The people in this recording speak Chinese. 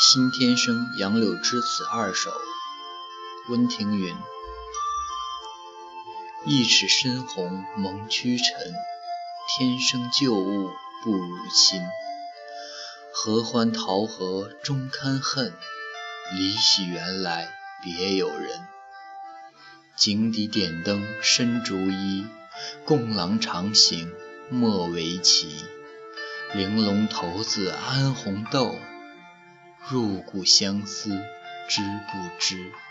新天生杨柳枝词二首，温庭筠。一尺深红蒙屈尘，天生旧物不如亲。合欢桃核终堪恨，离喜原来别有人。井底点灯深竹衣，共郎长行莫为奇。玲珑骰子安红豆。入骨相思知不知？